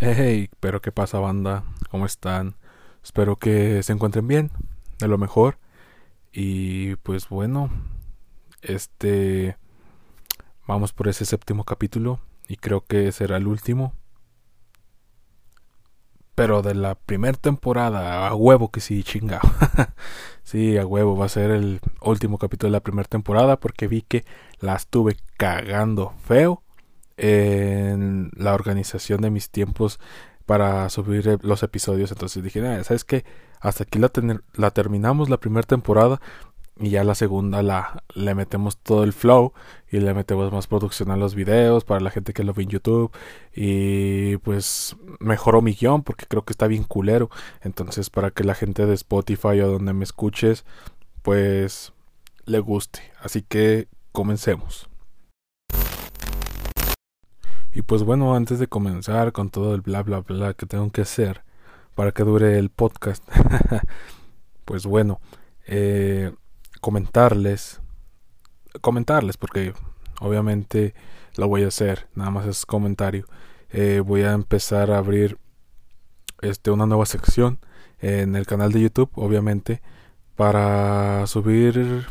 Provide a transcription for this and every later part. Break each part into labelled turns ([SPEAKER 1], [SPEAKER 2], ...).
[SPEAKER 1] Hey, pero qué pasa banda, ¿cómo están? Espero que se encuentren bien, de lo mejor. Y pues bueno, este vamos por ese séptimo capítulo y creo que será el último. Pero de la primera temporada, a huevo que sí, chingado. sí, a huevo, va a ser el último capítulo de la primera temporada porque vi que la estuve cagando feo en la organización de mis tiempos para subir eh, los episodios. Entonces dije, ¿sabes qué? Hasta aquí la, la terminamos la primera temporada y ya la segunda la le metemos todo el flow y le metemos más producción a los videos para la gente que lo ve en YouTube y pues mejoró mi guion porque creo que está bien culero entonces para que la gente de Spotify o donde me escuches pues le guste así que comencemos y pues bueno, antes de comenzar con todo el bla bla bla que tengo que hacer para que dure el podcast, pues bueno, eh, comentarles, comentarles, porque obviamente lo voy a hacer, nada más es comentario. Eh, voy a empezar a abrir este una nueva sección en el canal de YouTube, obviamente, para subir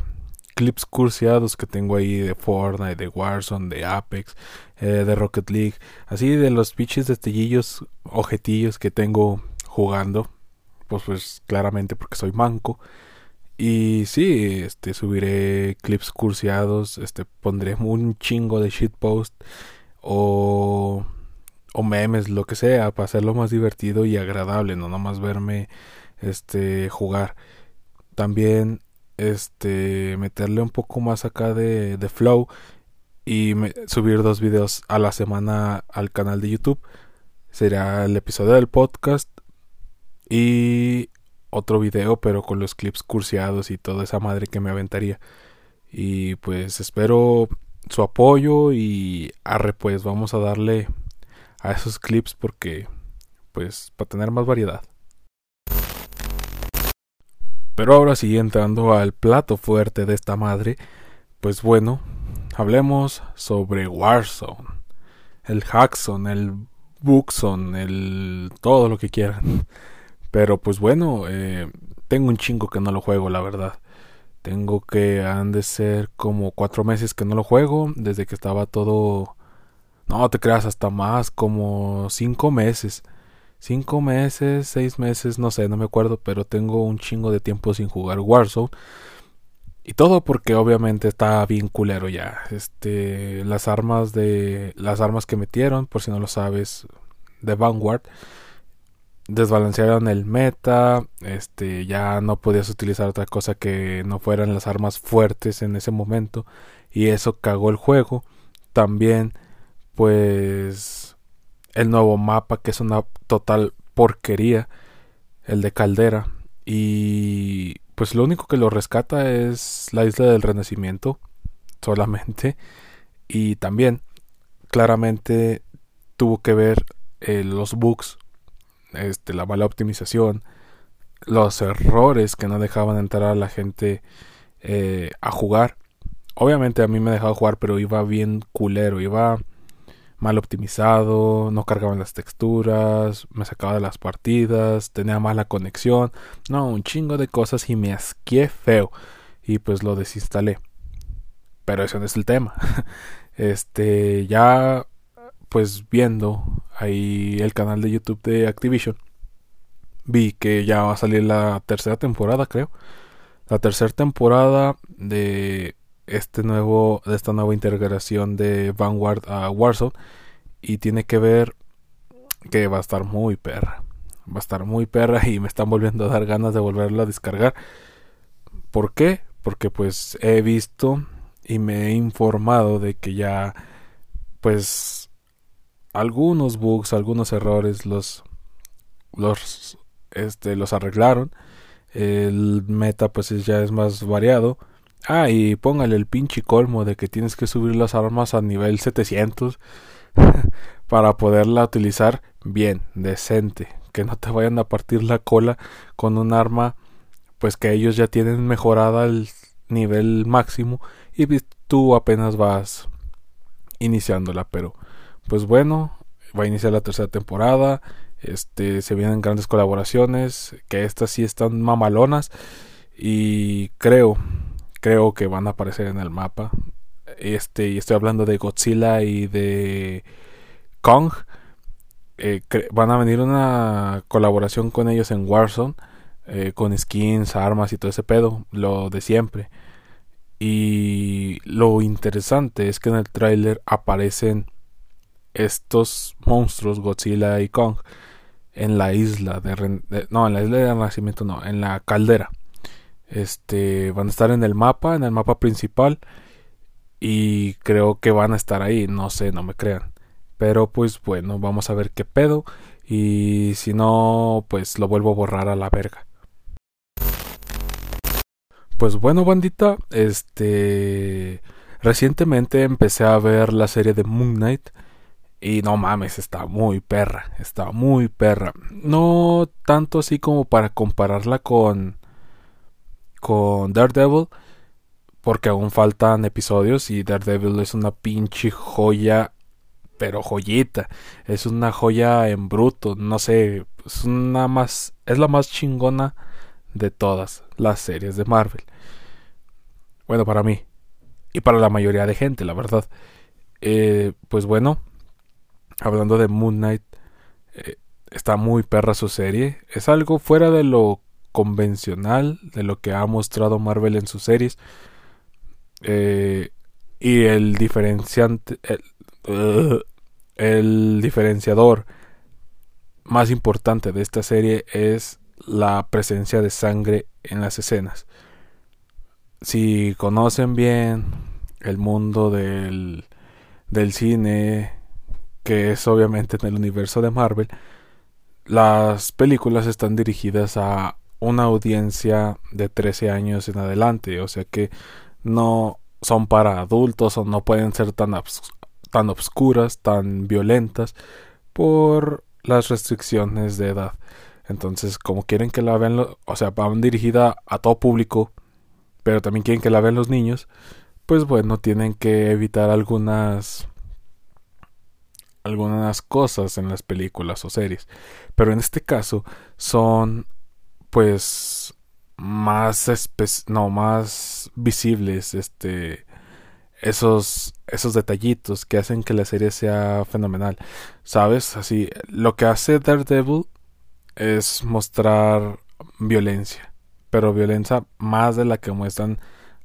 [SPEAKER 1] clips cursiados que tengo ahí de Fortnite, de Warzone, de Apex, eh, de Rocket League, así de los pinches destellillos, objetillos que tengo jugando, pues pues claramente porque soy manco. Y sí, este subiré clips cursiados, este pondré un chingo de shitpost o o memes, lo que sea, para hacerlo más divertido y agradable, no nomás verme este jugar. También este meterle un poco más acá de, de flow y subir dos videos a la semana al canal de YouTube. Será el episodio del podcast y otro video, pero con los clips cursiados y toda esa madre que me aventaría. Y pues espero su apoyo y arre pues vamos a darle a esos clips porque pues para tener más variedad. Pero ahora sí entrando al plato fuerte de esta madre, pues bueno, hablemos sobre Warzone, el Hackson, el Bookson, el todo lo que quieran. Pero pues bueno, eh, tengo un chingo que no lo juego, la verdad. Tengo que han de ser como cuatro meses que no lo juego, desde que estaba todo... No te creas, hasta más, como cinco meses. Cinco meses, seis meses, no sé, no me acuerdo, pero tengo un chingo de tiempo sin jugar Warzone. Y todo porque obviamente está bien culero ya. Este, las armas de las armas que metieron, por si no lo sabes, de Vanguard desbalancearon el meta, este ya no podías utilizar otra cosa que no fueran las armas fuertes en ese momento y eso cagó el juego. También pues el nuevo mapa que es una total porquería, el de Caldera. Y pues lo único que lo rescata es la isla del renacimiento solamente. Y también claramente tuvo que ver eh, los bugs este la mala optimización los errores que no dejaban entrar a la gente eh, a jugar. Obviamente a mí me dejaba jugar pero iba bien culero iba mal optimizado, no cargaban las texturas, me sacaba de las partidas, tenía mala conexión, no, un chingo de cosas y me asqué feo y pues lo desinstalé. Pero eso no es el tema. Este, ya pues viendo ahí el canal de YouTube de Activision, vi que ya va a salir la tercera temporada, creo. La tercera temporada de este nuevo de esta nueva integración de Vanguard a Warzone y tiene que ver que va a estar muy perra va a estar muy perra y me están volviendo a dar ganas de volverla a descargar. ¿por qué? porque pues he visto y me he informado de que ya pues algunos bugs algunos errores los los este los arreglaron. El meta pues ya es más variado Ah, y póngale el pinche colmo de que tienes que subir las armas a nivel 700 para poderla utilizar bien, decente, que no te vayan a partir la cola con un arma pues que ellos ya tienen mejorada el nivel máximo y tú apenas vas iniciándola, pero pues bueno, va a iniciar la tercera temporada. Este, se vienen grandes colaboraciones, que estas sí están mamalonas y creo, creo que van a aparecer en el mapa. Este, y estoy hablando de Godzilla y de Kong. Eh, van a venir una colaboración con ellos en Warzone, eh, con skins, armas y todo ese pedo, lo de siempre. Y lo interesante es que en el tráiler aparecen estos monstruos, Godzilla y Kong, en la isla de, no, en la isla de Renacimiento no, en la caldera. Este van a estar en el mapa, en el mapa principal y creo que van a estar ahí, no sé, no me crean. Pero pues bueno, vamos a ver qué pedo y si no, pues lo vuelvo a borrar a la verga. Pues bueno, bandita, este recientemente empecé a ver la serie de Moon Knight y no mames, está muy perra, está muy perra. No tanto así como para compararla con con Daredevil, porque aún faltan episodios y Daredevil es una pinche joya, pero joyita, es una joya en bruto, no sé, es una más, es la más chingona de todas las series de Marvel. Bueno, para mí y para la mayoría de gente, la verdad. Eh, pues bueno, hablando de Moon Knight, eh, está muy perra su serie. Es algo fuera de lo convencional de lo que ha mostrado Marvel en sus series. Eh, y el diferenciante. El, diferenciador más importante de esta serie es la presencia de sangre en las escenas. Si conocen bien el mundo del, del cine, que es obviamente en el universo de Marvel, las películas están dirigidas a una audiencia de 13 años en adelante, o sea que no son para adultos o no pueden ser tan, tan obscuras, tan violentas por las restricciones de edad. Entonces, como quieren que la vean, o sea, van dirigida a todo público, pero también quieren que la vean los niños, pues bueno, tienen que evitar algunas algunas cosas en las películas o series. Pero en este caso son pues más no más visibles este esos esos detallitos que hacen que la serie sea fenomenal sabes así lo que hace Daredevil es mostrar violencia pero violencia más de la que muestran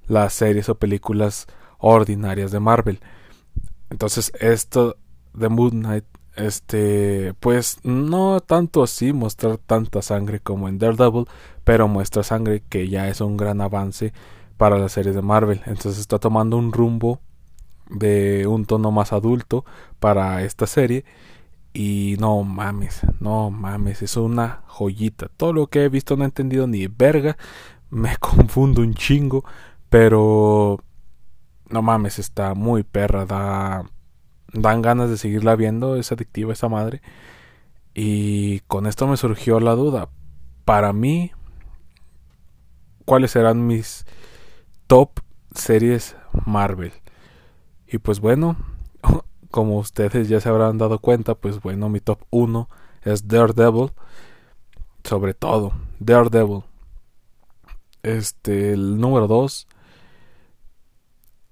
[SPEAKER 1] las series o películas ordinarias de Marvel. Entonces esto de Moon Knight este, pues no tanto así mostrar tanta sangre como en Daredevil, pero muestra sangre que ya es un gran avance para las series de Marvel. Entonces está tomando un rumbo de un tono más adulto para esta serie. Y no mames, no mames, es una joyita. Todo lo que he visto no he entendido ni verga. Me confundo un chingo. Pero no mames, está muy perra. Da dan ganas de seguirla viendo, es adictiva esa madre. Y con esto me surgió la duda. Para mí, ¿cuáles serán mis top series Marvel? Y pues bueno, como ustedes ya se habrán dado cuenta, pues bueno, mi top 1 es Daredevil. Sobre todo, Daredevil. Este, el número 2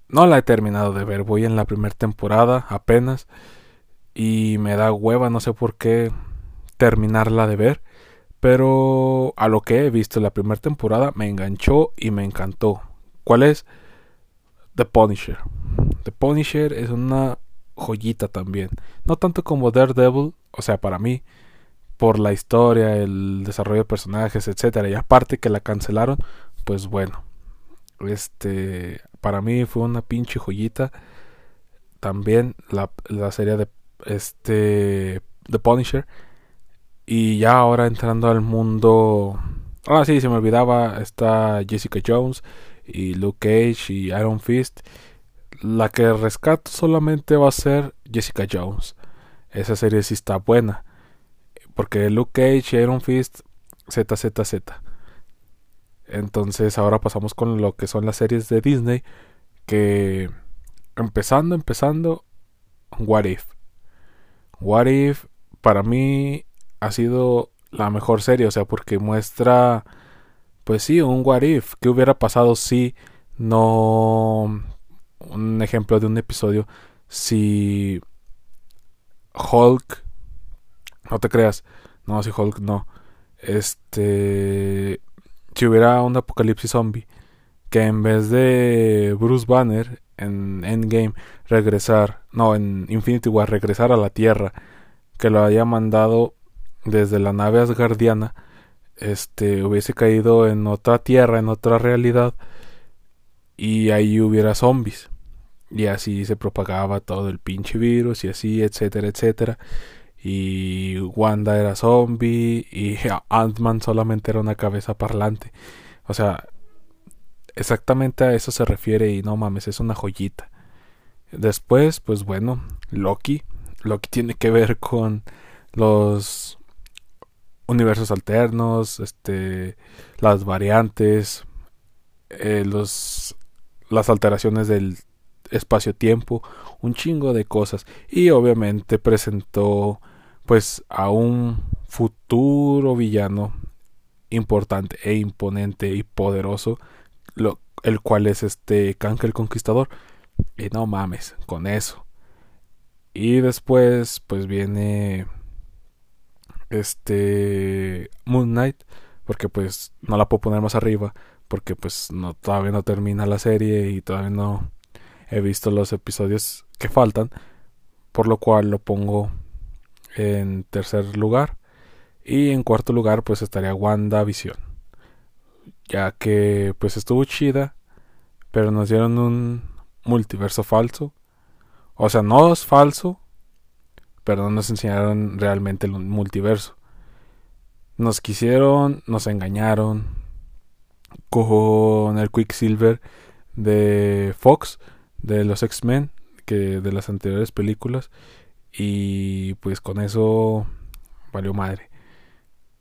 [SPEAKER 1] no la he terminado de ver, voy en la primera temporada apenas y me da hueva, no sé por qué terminarla de ver, pero a lo que he visto la primera temporada me enganchó y me encantó. ¿Cuál es? The Punisher. The Punisher es una joyita también, no tanto como Daredevil, o sea, para mí por la historia, el desarrollo de personajes, etcétera, y aparte que la cancelaron, pues bueno, este, para mí fue una pinche joyita. También la, la serie de este The Punisher. Y ya ahora entrando al mundo. Ah, sí, se me olvidaba. Está Jessica Jones y Luke Cage y Iron Fist. La que rescato solamente va a ser Jessica Jones. Esa serie sí está buena. Porque Luke Cage y Iron Fist, ZZZ. Entonces ahora pasamos con lo que son las series de Disney. Que empezando, empezando, What If. What If para mí ha sido la mejor serie, o sea, porque muestra, pues sí, un What If, qué hubiera pasado si no... Un ejemplo de un episodio, si Hulk, no te creas, no, si Hulk no, este, si hubiera un apocalipsis zombie, que en vez de Bruce Banner en Endgame regresar, no, en Infinity War regresar a la Tierra, que lo haya mandado desde la nave asgardiana, este, hubiese caído en otra Tierra, en otra realidad, y ahí hubiera zombies. Y así se propagaba todo el pinche virus y así, etcétera, etcétera. Y Wanda era zombie y Ant-Man solamente era una cabeza parlante. O sea, exactamente a eso se refiere y no mames, es una joyita. Después, pues bueno, Loki. Loki tiene que ver con los universos alternos, este, las variantes, eh, los, las alteraciones del espacio-tiempo, un chingo de cosas. Y obviamente presentó pues a un futuro villano importante e imponente y poderoso el cual es este Kang el Conquistador. Y no mames, con eso. Y después, pues viene este Moon Knight, porque pues no la puedo poner más arriba, porque pues no todavía no termina la serie y todavía no he visto los episodios que faltan, por lo cual lo pongo en tercer lugar y en cuarto lugar pues estaría WandaVision ya que pues estuvo chida, pero nos dieron un multiverso falso. O sea, no es falso, pero no nos enseñaron realmente el multiverso. Nos quisieron, nos engañaron con el Quicksilver de Fox, de los X-Men, que de las anteriores películas, y pues con eso valió madre.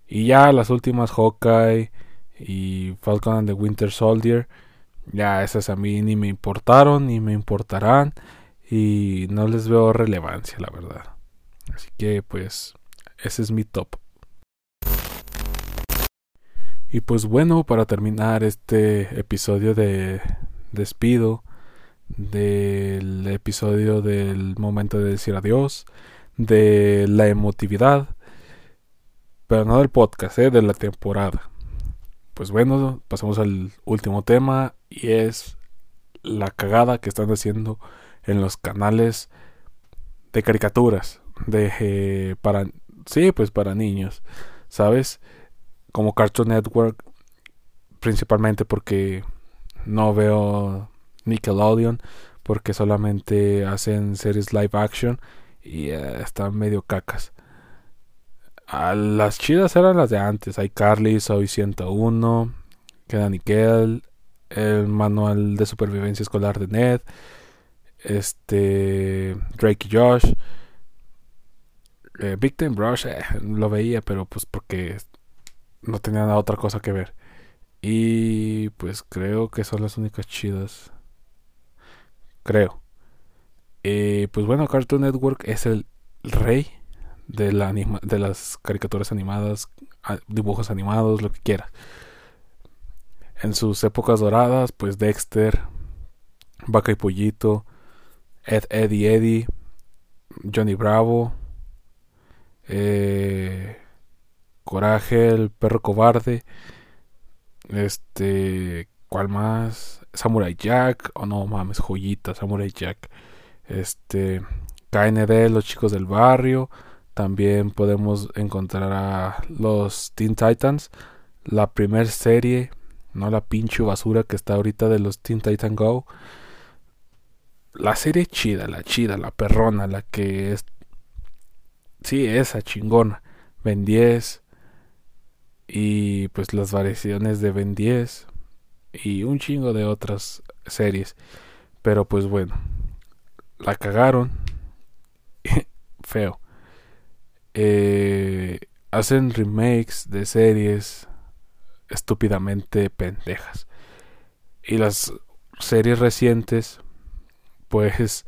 [SPEAKER 1] Y ya las últimas Hawkeye y Falcon and the Winter Soldier. Ya esas a mí ni me importaron ni me importarán y no les veo relevancia, la verdad. Así que pues ese es mi top. Y pues bueno, para terminar este episodio de despido del episodio del momento de decir adiós, de la emotividad, pero no del podcast, ¿eh? de la temporada pues bueno, pasamos al último tema y es la cagada que están haciendo en los canales de caricaturas de eh, para sí, pues para niños, ¿sabes? Como Cartoon Network principalmente porque no veo Nickelodeon porque solamente hacen series live action y eh, están medio cacas las chidas eran las de antes. Hay Carly, Soy 101, Queda Nickel, el manual de supervivencia escolar de Ned, este Drake y Josh. Eh, Big eh, lo veía, pero pues porque no tenía nada otra cosa que ver. Y pues creo que son las únicas chidas. Creo. Eh, pues bueno, Cartoon Network es el rey de, la de las caricaturas animadas, dibujos animados, lo que quieras. En sus épocas doradas, pues Dexter, Vaca y Pollito, Ed, Eddie Eddie, Johnny Bravo, eh, Coraje, el perro cobarde, este, ¿cuál más? Samurai Jack, oh, no mames, joyita, Samurai Jack, este, KND, los chicos del barrio, también podemos encontrar a los Teen Titans, la primera serie, no la pinche basura que está ahorita de los Teen Titan Go. La serie chida, la chida, la perrona, la que es... Sí, esa chingona. Ben 10. Y pues las variaciones de Ben 10. Y un chingo de otras series. Pero pues bueno. La cagaron. Feo. Eh, hacen remakes de series estúpidamente pendejas. Y las series recientes, pues,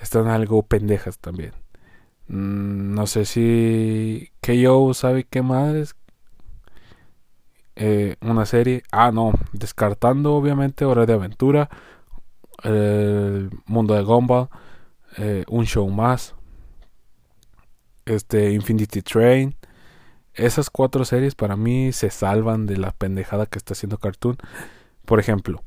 [SPEAKER 1] están algo pendejas también. Mm, no sé si KO sabe qué madres. Eh, una serie. Ah, no. Descartando obviamente Hora de Aventura. Mundo de Gumball. Eh, un show más. Este Infinity Train. Esas cuatro series para mí se salvan de la pendejada que está haciendo Cartoon. Por ejemplo,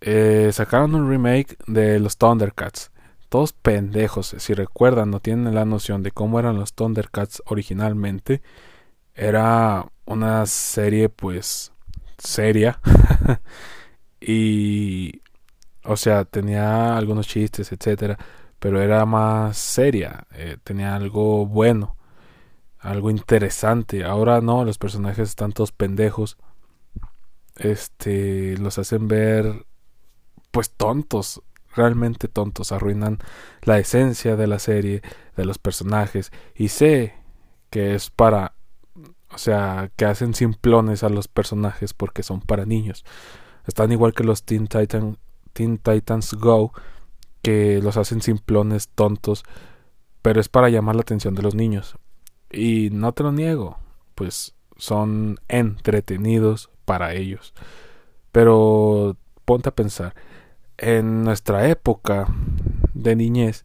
[SPEAKER 1] eh, sacaron un remake de los Thundercats todos pendejos, si recuerdan, no tienen la noción de cómo eran los Thundercats originalmente. Era una serie pues seria y o sea, tenía algunos chistes, etcétera, pero era más seria, eh, tenía algo bueno, algo interesante. Ahora no, los personajes están todos pendejos. Este, los hacen ver pues tontos realmente tontos, arruinan la esencia de la serie, de los personajes, y sé que es para, o sea, que hacen simplones a los personajes porque son para niños. Están igual que los Teen, Teen Titans Go, que los hacen simplones, tontos, pero es para llamar la atención de los niños. Y no te lo niego, pues son entretenidos para ellos. Pero ponte a pensar, en nuestra época de niñez,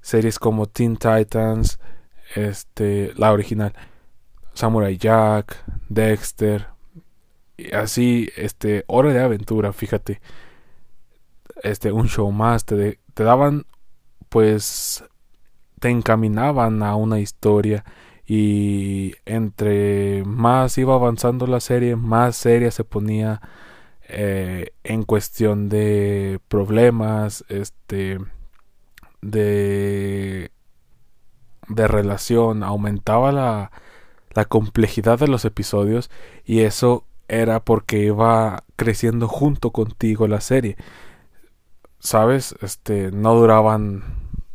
[SPEAKER 1] series como Teen Titans, este, la original, Samurai Jack, Dexter, y así, este, Hora de Aventura, fíjate, este, un show más, te, te daban, pues, te encaminaban a una historia y entre más iba avanzando la serie, más seria se ponía eh, en cuestión de problemas, este, de, de relación, aumentaba la, la complejidad de los episodios y eso era porque iba creciendo junto contigo la serie. ¿Sabes? Este, no duraban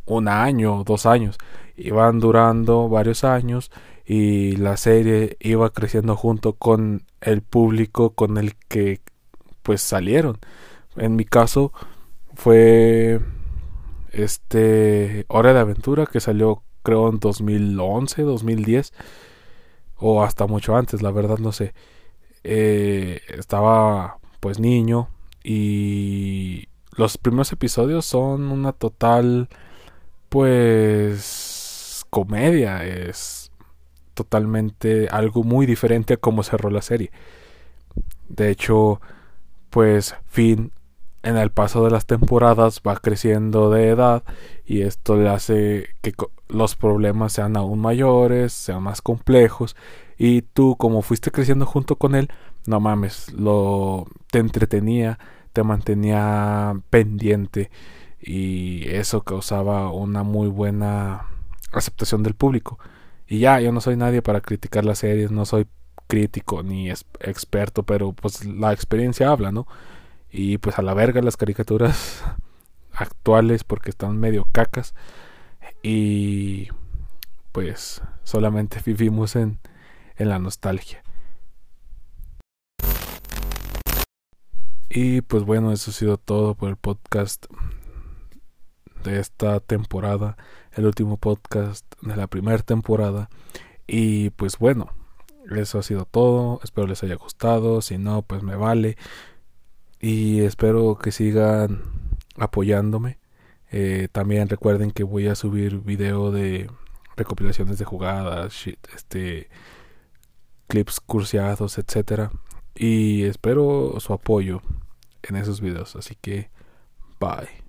[SPEAKER 1] un año o dos años, iban durando varios años y la serie iba creciendo junto con el público con el que pues salieron. En mi caso fue este Hora de Aventura que salió creo en 2011, 2010 o hasta mucho antes, la verdad no sé. Eh, estaba pues niño y los primeros episodios son una total pues comedia, es totalmente algo muy diferente a cómo cerró la serie. De hecho, pues Finn en el paso de las temporadas va creciendo de edad y esto le hace que los problemas sean aún mayores, sean más complejos y tú como fuiste creciendo junto con él, no mames, lo te entretenía, te mantenía pendiente y eso causaba una muy buena aceptación del público. Y ya, yo no soy nadie para criticar las series, no soy crítico ni experto, pero pues la experiencia habla, ¿no? Y pues a la verga las caricaturas actuales porque están medio cacas y pues solamente vivimos en, en la nostalgia. Y pues bueno, eso ha sido todo por el podcast de esta temporada, el último podcast de la primera temporada. Y pues bueno, eso ha sido todo. Espero les haya gustado. Si no, pues me vale. Y espero que sigan apoyándome. Eh, también recuerden que voy a subir video de recopilaciones de jugadas, este, clips cursiados, etcétera. Y espero su apoyo en esos videos. Así que, bye.